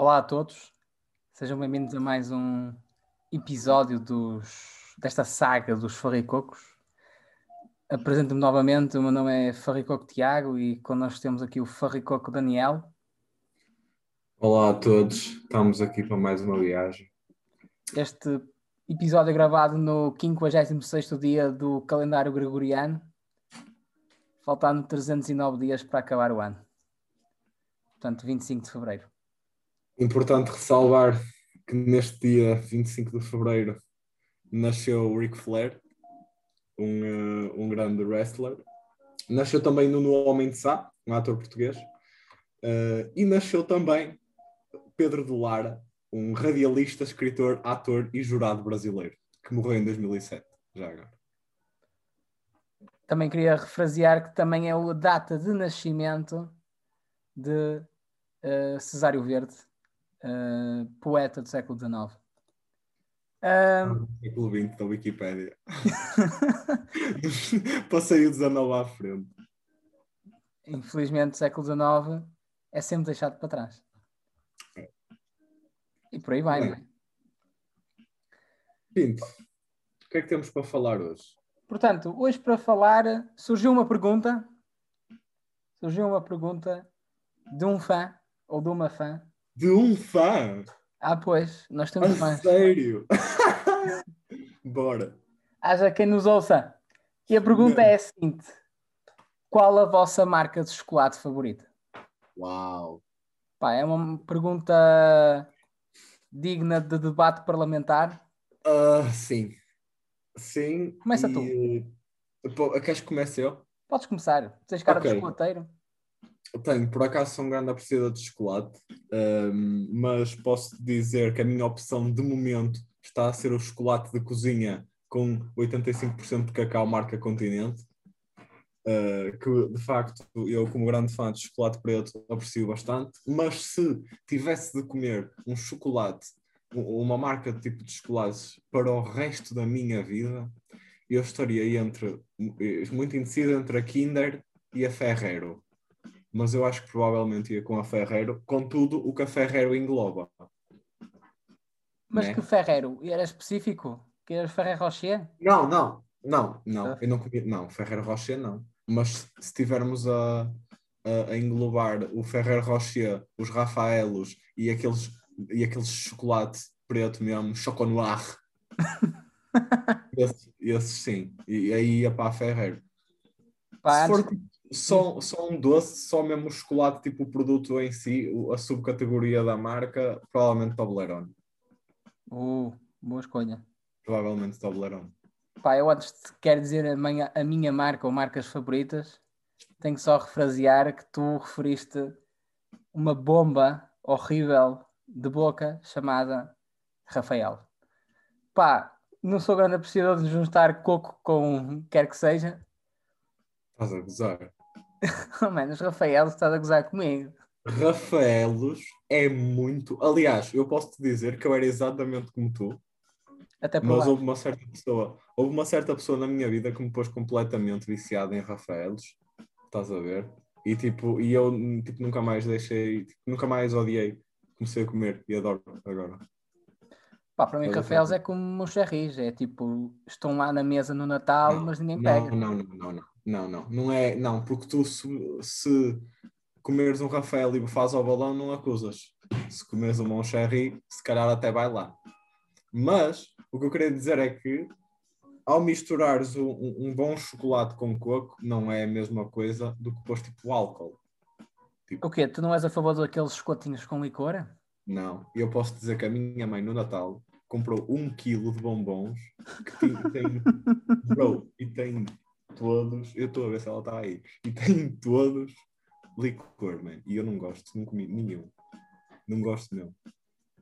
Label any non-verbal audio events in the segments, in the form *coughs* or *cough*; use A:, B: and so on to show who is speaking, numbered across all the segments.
A: Olá a todos, sejam bem-vindos a mais um episódio dos, desta saga dos Farricocos. Apresento-me novamente, o meu nome é Farricoco Tiago e connosco temos aqui o Farricoco Daniel.
B: Olá a todos, estamos aqui para mais uma viagem.
A: Este episódio é gravado no 56º dia do calendário gregoriano, faltando 309 dias para acabar o ano. Portanto, 25 de fevereiro.
B: Importante ressalvar que neste dia 25 de fevereiro nasceu Ric Flair, um, uh, um grande wrestler. Nasceu também Nuno Homem de Sá, um ator português. Uh, e nasceu também Pedro de Lara, um radialista, escritor, ator e jurado brasileiro, que morreu em 2007, já agora.
A: Também queria refrasear que também é a data de nascimento de uh, Cesário Verde, uh, poeta do século XIX. Um...
B: Século XX da Wikipédia. *laughs* Passei o XIX à frente.
A: Infelizmente, o século XIX é sempre deixado para trás. É. E por aí vai, não é?
B: Pinto, o que é que temos para falar hoje?
A: Portanto, hoje para falar, surgiu uma pergunta. Surgiu uma pergunta de um fã ou de uma fã
B: de um fã?
A: Ah, pois, nós temos
B: a
A: fãs.
B: Sério? *laughs* Bora.
A: Haja quem nos ouça. E a pergunta Não. é a seguinte: qual a vossa marca de chocolate favorita?
B: Uau!
A: Pá, é uma pergunta digna de debate parlamentar?
B: Uh, sim. Sim.
A: Começa e...
B: tu. Pô, queres que comece eu?
A: Podes começar. Tens cara okay. de chocolateiro?
B: Tenho, por acaso sou um grande apreciador de chocolate, um, mas posso dizer que a minha opção de momento está a ser o chocolate de cozinha com 85% de cacau marca Continente. Uh, que de facto eu, como grande fã de chocolate preto, aprecio bastante. Mas se tivesse de comer um chocolate, uma marca de tipo de chocolates para o resto da minha vida, eu estaria entre muito indeciso entre a Kinder e a Ferrero mas eu acho que provavelmente ia com a Ferreiro, com tudo o que a Ferreiro engloba.
A: Mas né? que Ferreiro? Era específico? Que era Ferreiro Rocher?
B: Não, não, não, não, ah. eu não comi, não, Ferreiro Rocher não. Mas se tivermos a, a, a, englobar o Ferreiro Rocher, os Rafaelos e aqueles, e aqueles chocolate preto mesmo, choconoir, esses, *laughs* esses sim, e aí ia para a Ferreiro. Pá, se for só, só um doce, só mesmo chocolate, tipo o produto em si, a subcategoria da marca, provavelmente Toblerone.
A: Uh, boa escolha.
B: Provavelmente Toblerone.
A: Pá, eu antes de quero dizer a minha, a minha marca ou marcas favoritas, tenho que só refrasear que tu referiste uma bomba horrível de boca chamada Rafael. Pá, não sou grande apreciador de juntar coco com quer que seja.
B: Estás a gozar. *laughs*
A: Oh, mano, os Rafaelos estás a gozar comigo.
B: Rafaelos é muito. Aliás, eu posso te dizer que eu era exatamente como tu. Até mas houve uma certa pessoa, houve uma certa pessoa na minha vida que me pôs completamente viciado em Rafaelos. Estás a ver? E tipo, e eu tipo, nunca mais deixei, tipo, nunca mais odiei. Comecei a comer e adoro agora.
A: Pá, para mim, Rafaelos é como os cherries, é tipo, estão lá na mesa no Natal, não, mas ninguém pega.
B: Não, não, não, não. Não, não, não é, não, porque tu se, se comeres um Rafael e faz ao balão, não acusas. Se comeres um Moncherry, se calhar até vai lá. Mas o que eu queria dizer é que ao misturares um, um, bom chocolate com coco, não é a mesma coisa do que pôs tipo álcool.
A: Tipo... O quê? Tu não és a favor daqueles chocolatinhos com licor?
B: Não, e eu posso dizer que a minha mãe no Natal comprou um quilo de bombons que tem, tem *laughs* bro, e tem todos. Eu estou a ver se ela está aí. E *laughs* tem todos licor, man. E eu não gosto, não comi nenhum. Não gosto mesmo.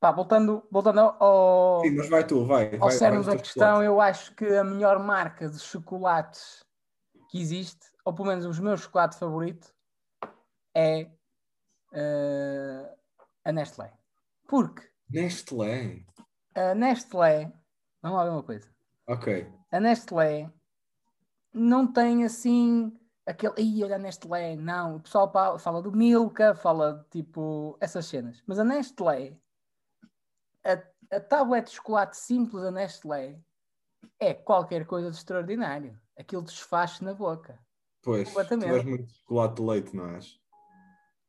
A: Pá, voltando, voltando ao.
B: Sim, mas vai tu, vai.
A: Ao cerne da questão, eu acho que a melhor marca de chocolates que existe, ou pelo menos o meu chocolate favorito, é uh, a Nestlé. Porque.
B: Nestlé?
A: A Nestlé. Vamos lá ver uma coisa.
B: Ok.
A: A Nestlé não tem assim aquele, aí olha a Nestlé, não, o pessoal fala do Milka, fala tipo essas cenas, mas a Nestlé, a, a tablet de chocolate simples da Nestlé é qualquer coisa de extraordinário. Aquilo desfaz na boca.
B: Pois, tu és muito chocolate de leite, não és?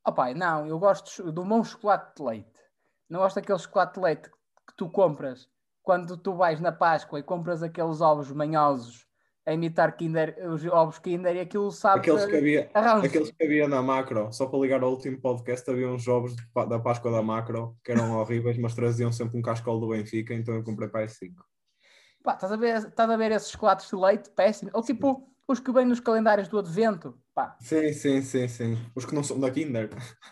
A: Oh pai, não, eu gosto de do bom chocolate de leite. Não gosto daquele chocolate de leite que tu compras quando tu vais na Páscoa e compras aqueles ovos manhosos a imitar Kinder, os ovos Kinder e aquilo sabe
B: Aqueles que havia,
A: arranjo.
B: aqueles que havia na macro, só para ligar ao último podcast, havia uns pa- da Páscoa da macro que eram *laughs* horríveis, mas traziam sempre um cascol do Benfica, então eu comprei para as 5.
A: Pá, estás a ver, estás a ver esses chocolates de leite péssimos? Ou tipo os que vêm nos calendários do Advento. Pá,
B: Sim, sim, sim, sim. Os que não são da Kinder.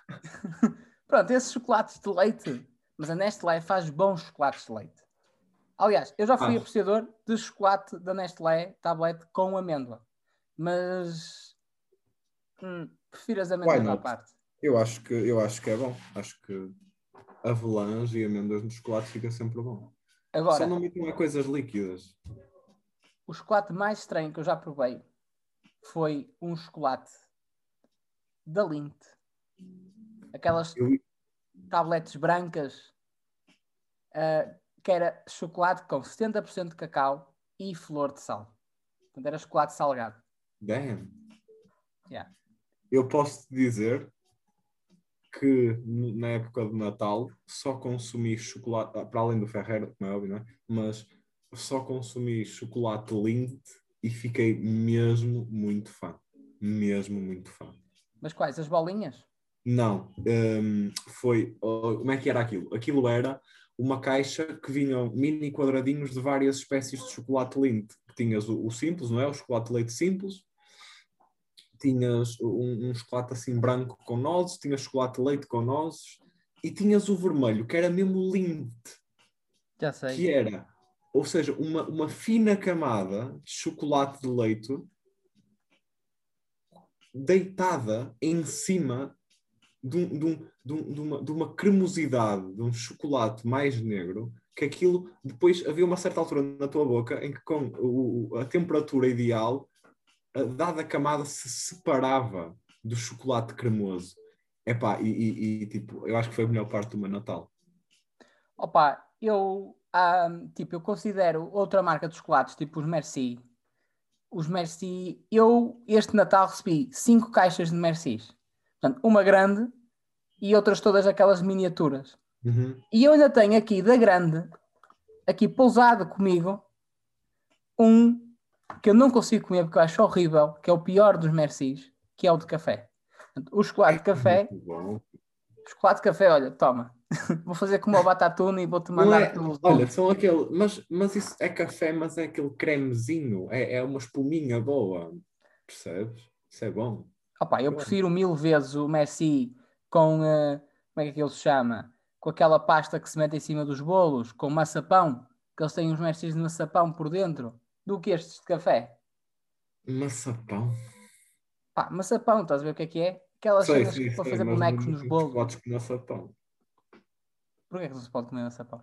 B: *laughs*
A: pronto, esses chocolates de leite. Mas a Nestlé faz bons chocolates de leite. Aliás, eu já fui
B: Faz.
A: apreciador de chocolate da Nestlé tablet com amêndoa. Mas hum, prefiro as amêndoas à parte.
B: Eu acho que, eu acho que é bom. Acho que avelãs e amêndoas no chocolate fica sempre bom.
A: Agora,
B: Só não metam a coisas líquidas.
A: o chocolate mais estranho que eu já provei foi um chocolate da Lindt. Aquelas
B: Eu-
A: tabletes brancas ah, que era chocolate com 70% de cacau e flor de sal. Portanto, era chocolate salgado.
B: Damn.
A: Yeah.
B: Eu posso te dizer que na época de Natal só consumi chocolate, ah, para além do Ferreiro, como é óbvio, não é? Mas só consumi chocolate Lindt e fiquei mesmo muito fã. Mesmo muito fã.
A: Mas quais? As bolinhas?
B: Não, hum, foi. oh, como é que era aquilo? Aquilo era uma caixa que vinham mini quadradinhos de várias espécies de chocolate Lindt. Tinhas o, o simples, não é? O chocolate de leite simples. Tinhas um, um chocolate assim branco com nozes, tinhas chocolate de leite com nozes e tinhas o vermelho, que era mesmo Lindt,
A: Já sei.
B: que era, ou seja, uma, uma fina camada de chocolate de leite deitada em cima de, um- de um- de um- de uma, de uma cremosidade, de um chocolate mais negro, que aquilo depois havia uma certa altura na tua boca em que com o- a temperatura ideal, a dada camada se separava do chocolate cremoso. Epá, e, e, e, tipo, eu acho que foi a melhor parte do meu Natal.
A: Opa, eu, ah, tipo, eu considero outra marca de chocolates, tipo os Merci. Os Merci, eu este Natal recebi cinco caixas de Mercis. Portanto, uma grande e outras todas aquelas miniaturas.
B: Uhum.
A: E eu ainda tenho aqui da grande, aqui pousado comigo, um que eu não consigo comer porque eu acho horrível, que é o pior dos Mercis, que é o de café. Portanto, o chocolate de café,
B: bom.
A: chocolate de café, olha, toma. *laughs* Vou fazer como o Batatuna e vou-te mandar
B: é- olha, são aquele, mas, mas isso é café, mas é aquele cremezinho, é, é uma espuminha boa, percebes? Isso é bom.
A: Opa, eu prefiro mil vezes o Messi com, eh, como é que aquilo se chama? Com aquela pasta que se mete em cima dos bolos, com maçapão, que eles têm uns Messis de maçapão por dentro, do que estes de café.
B: Maçapão.
A: Pá, maçapão, estás a ver o que é que é? Aquelas
B: Sei,
A: cenas
B: sei,
A: para
B: sei,
A: fazer bonecos nos bolos.
B: Podes com maçapão.
A: Porquê é que não se pode comer maçapão?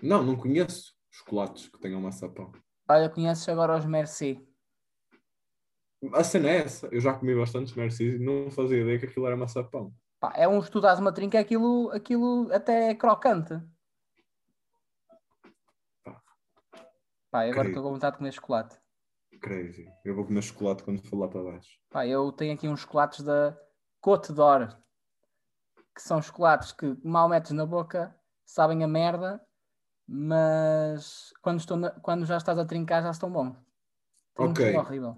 B: Não, não conheço chocolates que tenham maçapão.
A: Olha, conheces agora os Merci.
B: A cena é essa. Eu já comi bastantes Mercedes e não fazia ideia que aquilo era maçapão.
A: Pá, é um estudado uma trinca, aquilo, aquilo até é crocante. Pá, agora estou com vontade de comer chocolate.
B: Crazy. Eu vou comer chocolate quando for lá para baixo.
A: Pá, eu tenho aqui uns chocolates da Côte d'Or, que são chocolates que mal metes na boca, sabem a merda, mas quando, estou na- quando já estás a trincar já estão bons. Um
B: Ok.
A: horrível.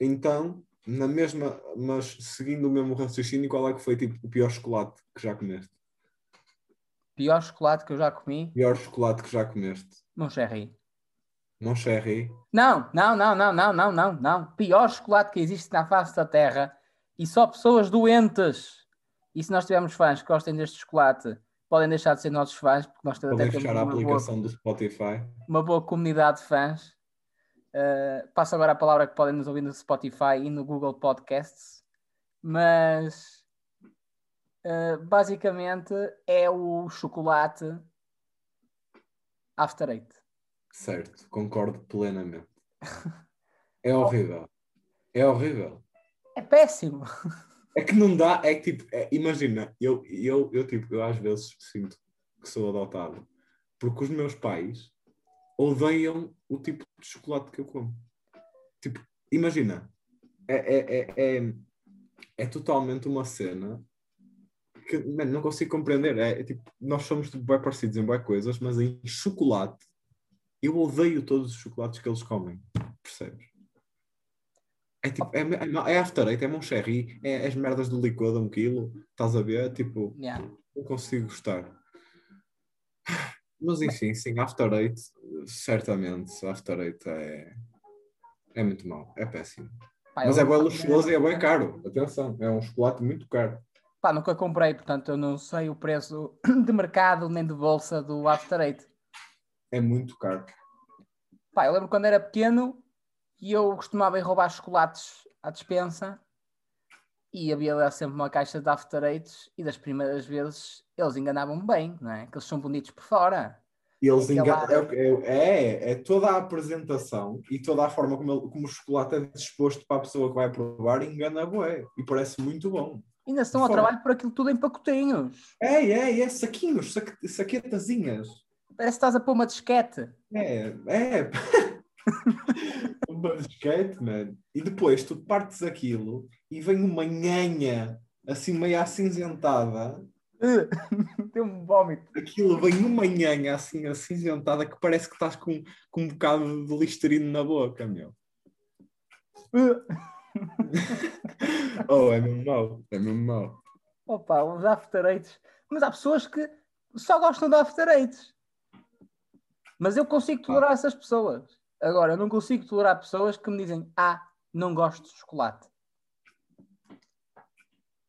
B: Então, na mesma, mas seguindo o mesmo raciocínio, qual é que foi tipo, o pior chocolate que já comeste?
A: Pior chocolate que eu já comi,
B: Pior chocolate que já comeste? não cherry.
A: Não? Não, não, não, não, não, não, não. Pior chocolate que existe na face da Terra e só pessoas doentes. E se nós tivermos fãs que gostem deste chocolate, podem deixar de ser nossos fãs, porque nós até
B: Podem
A: temos
B: fechar a
A: uma boa
B: aplicação do Spotify.
A: uma boa comunidade de fãs. Uh, passo agora a palavra que podem nos ouvir no Spotify e no Google Podcasts. Mas uh, basicamente é o chocolate After Eight.
B: Certo, concordo plenamente. *laughs* É horrível. É horrível.
A: É péssimo.
B: É que não dá, é que tipo, é- imagina, eu, eu, eu, tipo, eu às vezes sinto que sou adotado porque os meus pais odeiam o tipo de chocolate que eu como. Tipo, imagina, é, é, é, é, é totalmente uma cena que man, não consigo compreender. É, é tipo, nós somos tipo, bem parecidos em boas coisas, mas em chocolate eu odeio todos os chocolates que eles comem. Percebes? É tipo, é, é, é after eight, é Moncherry, é as merdas do licor de um quilo, estás a ver? Tipo,
A: Yeah.
B: não consigo gostar. Mas enfim, sim, After Eight, certamente, After Eight é, é muito mau, é péssimo.
A: Pá,
B: Mas é bem luxuoso e é bem caro, atenção, é um chocolate muito caro.
A: Pá, nunca comprei, portanto eu não sei o preço *clears throat* de mercado nem de bolsa do After Eight.
B: É muito caro.
A: Pá, eu lembro quando era pequeno e eu costumava ir roubar chocolates à despensa e havia lá sempre uma caixa de After Eights e das primeiras vezes eles enganavam-me bem, não é? Que eles são bonitos por fora.
B: E eles enganam, é, é, é toda a apresentação e toda a forma como, ele- como o chocolate é disposto para a pessoa que vai provar, engana bué. E parece muito bom.
A: Ainda estão ao trabalho por aquilo tudo em pacotinhos.
B: É, é, é, saquinhos, saque- saquetazinhas.
A: Parece que estás a pôr uma disquete.
B: É, é. *laughs* um basquete, man. E depois tu partes aquilo e vem uma nhanha assim meio acinzentada. *laughs*
A: Tem um vómito.
B: Aquilo vem uma nhanha assim acinzentada que parece que estás com, com um bocado de listerino na boca, meu. *laughs* Oh, é mesmo mau. É mesmo mau.
A: Opa, os After Eights. Mas há pessoas que só gostam de After Eights. Mas eu consigo tolerar essas pessoas. Agora, eu não consigo tolerar pessoas que me dizem Ah, não gosto de chocolate.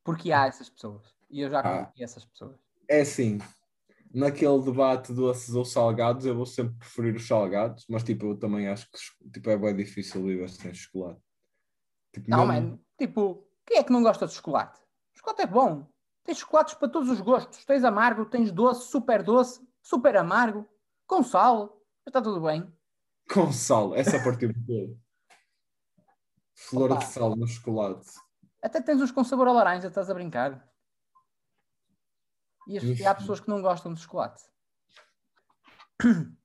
A: Porque há essas pessoas. E eu já
B: Ah.
A: conheci essas pessoas.
B: É assim, naquele debate doces ou salgados, eu vou sempre preferir os salgados, mas tipo, eu também acho que tipo, é bem difícil viver sem chocolate. Tipo,
A: Não,
B: mesmo-
A: mano. Tipo, quem é que não gosta de chocolate? Chocolate é bom. Tens chocolates para todos os gostos. Tens amargo, tens doce, super doce, super amargo, com sal. Está tudo bem.
B: Com sal, essa partiu todo. Flor
A: Opa.
B: de sal no chocolate.
A: Até tens uns com sabor a laranja, estás a brincar. E, as- e há pessoas que não gostam de chocolate. *coughs*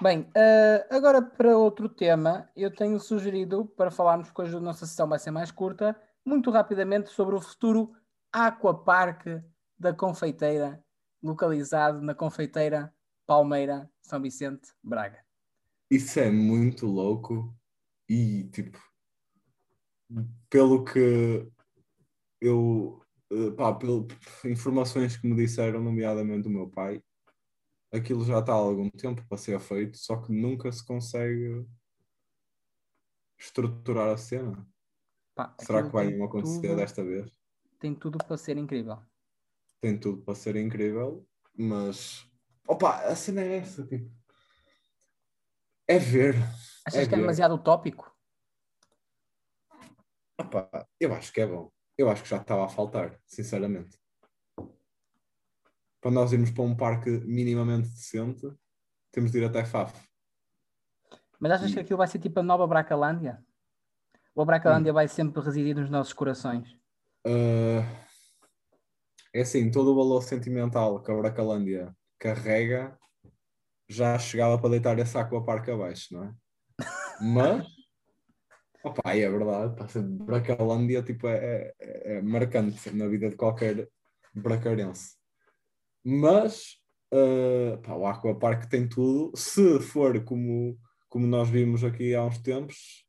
A: Bem, eh, agora para outro tema, eu tenho sugerido para falarmos, porque hoje a nossa sessão vai ser mais curta, muito rapidamente sobre o futuro Aquapark da Confeiteira, localizado na Confeiteira Palmeira, São Vicente, Braga.
B: Isso é muito louco e tipo, pelo que eu, eh, pá, pelo, informações que me disseram, nomeadamente do meu pai, aquilo já está há algum tempo para ser feito, só que nunca se consegue estruturar a cena.
A: Pá,
B: Será que vai acontecer
A: tudo-
B: desta vez?
A: Tem tudo para ser incrível.
B: Tem tudo para ser incrível, mas opa, a cena é essa, tipo. É ver.
A: Achas
B: É
A: que é
B: ver.
A: demasiado utópico?
B: Opa, eu acho que é bom. Eu acho que já estava a faltar, sinceramente. Para nós irmos para um parque minimamente decente, temos de ir até Faf.
A: Mas achas que aquilo vai ser tipo a nova Bracalândia? Ou a
B: Hum.
A: Bracalândia vai sempre residir nos nossos corações?
B: Ah, é assim, todo o valor sentimental que a Bracalândia carrega já chegava para deitar esse aquapark abaixo, não é? Mas, opa, é verdade, ser Bracalândia tipo, é, é- é marcante na vida de qualquer bracarense. Mas, ah, pá, o aquapark tem tudo, se for como, como nós vimos aqui há uns tempos,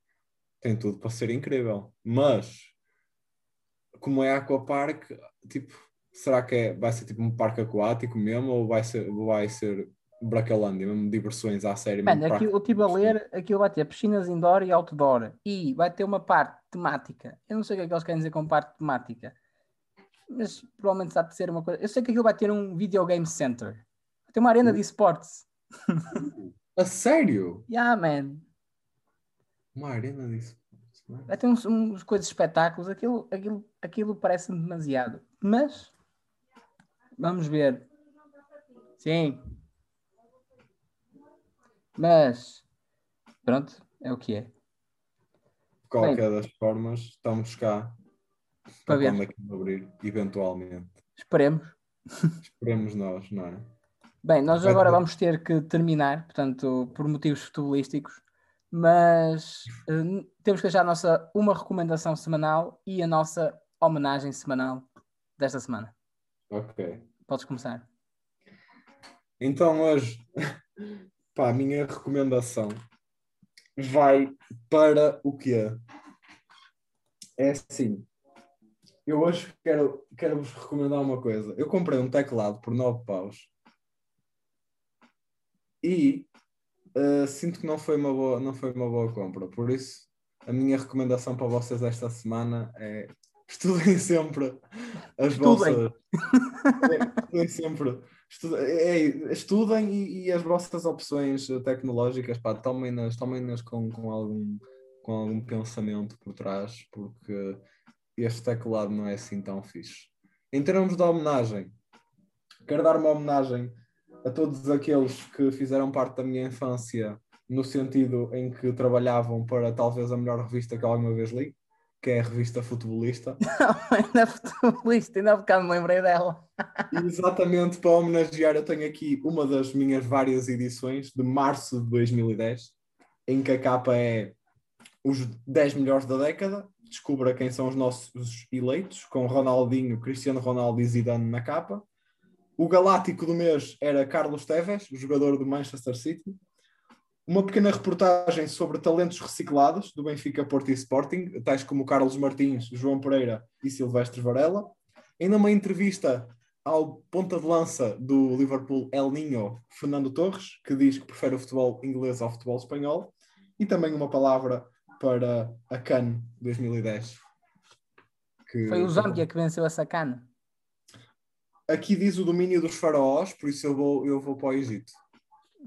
B: tem tudo para ser incrível. Mas como é aquapark, tipo, será que é, vai ser tipo um parque aquático mesmo ou vai ser, vai ser Bracalândia, mesmo diversões à série?
A: Mano, aqui, eu estive a
B: de
A: ler, aquilo vai ter piscinas indoor e outdoor. E vai ter uma parte temática. Eu não sei o que é que eles querem dizer com parte temática. Mas provavelmente sabe ser uma coisa. Eu sei que aquilo vai ter um videogame center. Vai ter uma arena de esportes.
B: A sério? *laughs*
A: Yeah, man.
B: Uma arena disso. é?
A: Vai ter uns, uns coisas de espetáculos. Aquilo, aquilo, aquilo parece-me demasiado. Mas vamos ver. Sim. Mas pronto, é o que é.
B: De qualquer das formas, estamos cá
A: Para ver.
B: quando aquilo abrir, eventualmente.
A: Esperemos. *laughs*
B: Esperemos nós, não é?
A: Bem, nós
B: Vai
A: agora
B: ter-
A: vamos ter que terminar, portanto, por motivos futebolísticos, mas eh, temos que deixar a nossa uma recomendação semanal e a nossa homenagem semanal desta semana.
B: Ok.
A: Podes começar.
B: Então hoje, *laughs* pá, a minha recomendação vai para o quê? É assim, eu hoje quero, quero vos recomendar uma coisa. Eu comprei um teclado por 9 paus e eh, sinto que não foi, uma boa, não foi uma boa compra. Por isso, a minha recomendação para vocês esta semana é *laughs* estudem sempre as
A: Estudem.
B: vossas. *laughs* Estudem sempre. Estu- é, estudem e, e as vossas opções tecnológicas, pá, tomem-nas tomem com, com, algum, com algum pensamento por trás, porque este teclado não é assim tão fixe. Em termos de homenagem, quero dar uma homenagem a todos aqueles que fizeram parte da minha infância no sentido em que trabalhavam para talvez a melhor revista que alguma vez li, que é a revista Futebolista. *laughs*
A: ainda futebolista, ainda há bocado me lembrei dela. *laughs*
B: Exatamente para homenagear, eu tenho aqui uma das minhas várias edições de março de 2010, em que a capa é os 10 melhores da década. Descubra quem são os nossos eleitos, com Ronaldinho, Cristiano Ronaldo e Zidane na capa. O galáctico do mês era Carlos Tevez, jogador do Manchester City. Uma pequena reportagem sobre talentos reciclados do Benfica, Porto e Sporting, tais como Carlos Martins, João Pereira e Silvestre Varela. Ainda uma entrevista ao ponta de lança do Liverpool El Ninho, Fernando Torres, que diz que prefere o futebol inglês ao futebol espanhol. E também uma palavra para a CAN 2010. que-
A: Foi o Zambia que venceu a sacana.
B: Aqui diz o domínio dos faraós, por isso eu vou, eu vou para o Egito.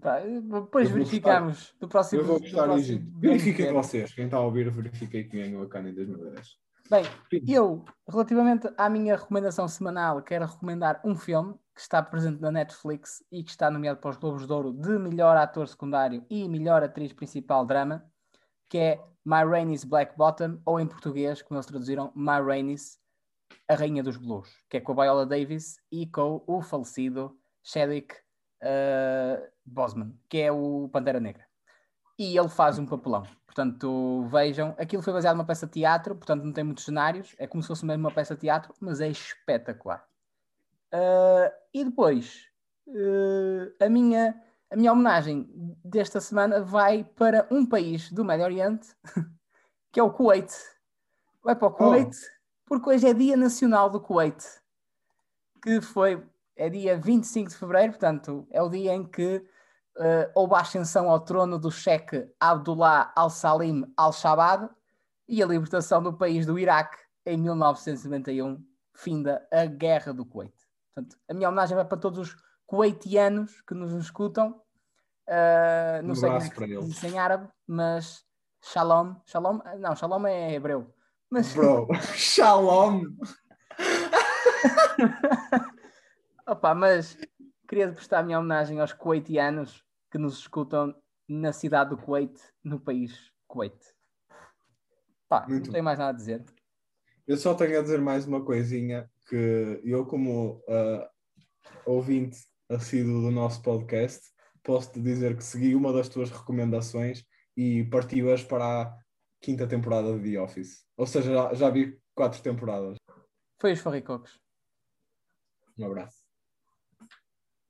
A: Pá, depois verificamos do próximo.
B: Eu vou
A: do próximo
B: Egito. Verifiquem vocês. Quem está a ouvir, verifiquei quem ganhou a CAN em 2010.
A: Bem, eu, relativamente à minha recomendação semanal, quero recomendar um filme que está presente na Netflix e que está nomeado para os Globos de Ouro de melhor ator secundário e melhor atriz principal drama, que é My Rainey's Black Bottom, ou em português, como eles traduziram, My Rainey's A Rainha dos Blues, que é com a Viola Davis e com o falecido Chadwick uh, Boseman, que é o Pantera Negra e ele faz um papelão. Portanto, vejam, aquilo foi baseado numa peça de teatro, portanto não tem muitos cenários, é como se fosse mesmo uma peça de teatro, mas é espetacular. Ah, e depois, ah, a, minha, a minha homenagem desta semana vai para um país do Médio Oriente, *laughs* que é o Kuwait. Vai para o Kuwait, porque hoje é Dia Nacional do Kuwait, que foi, é dia 25 de fevereiro, portanto, é o dia em que uh, houve a ascensão ao trono do cheque Abdullah al-Salim al-Shabab e a libertação do país do Iraque em 1991, finda a Guerra do Kuwait. Portanto, a minha homenagem vai para todos os kuwaitianos que nos escutam. Uh, não
B: Um
A: sei como é que se diz em árabe, mas shalom. Shalom? Não, shalom é hebreu. Mas,
B: Bro, *laughs* shalom! *laughs*
A: opa, mas queria prestar a minha homenagem aos kuwaitianos que nos escutam na cidade do Kuwait, no país Kuwait. Pá,
B: Muito
A: não tenho mais nada a dizer.
B: Eu só tenho a dizer mais uma coisinha que eu, como ah, ouvinte assíduo do nosso podcast, posso te dizer que segui uma das tuas recomendações e parti-as para a quinta temporada de The Office. Ou seja, já, já vi quatro temporadas.
A: Foi os farricocos.
B: Um abraço.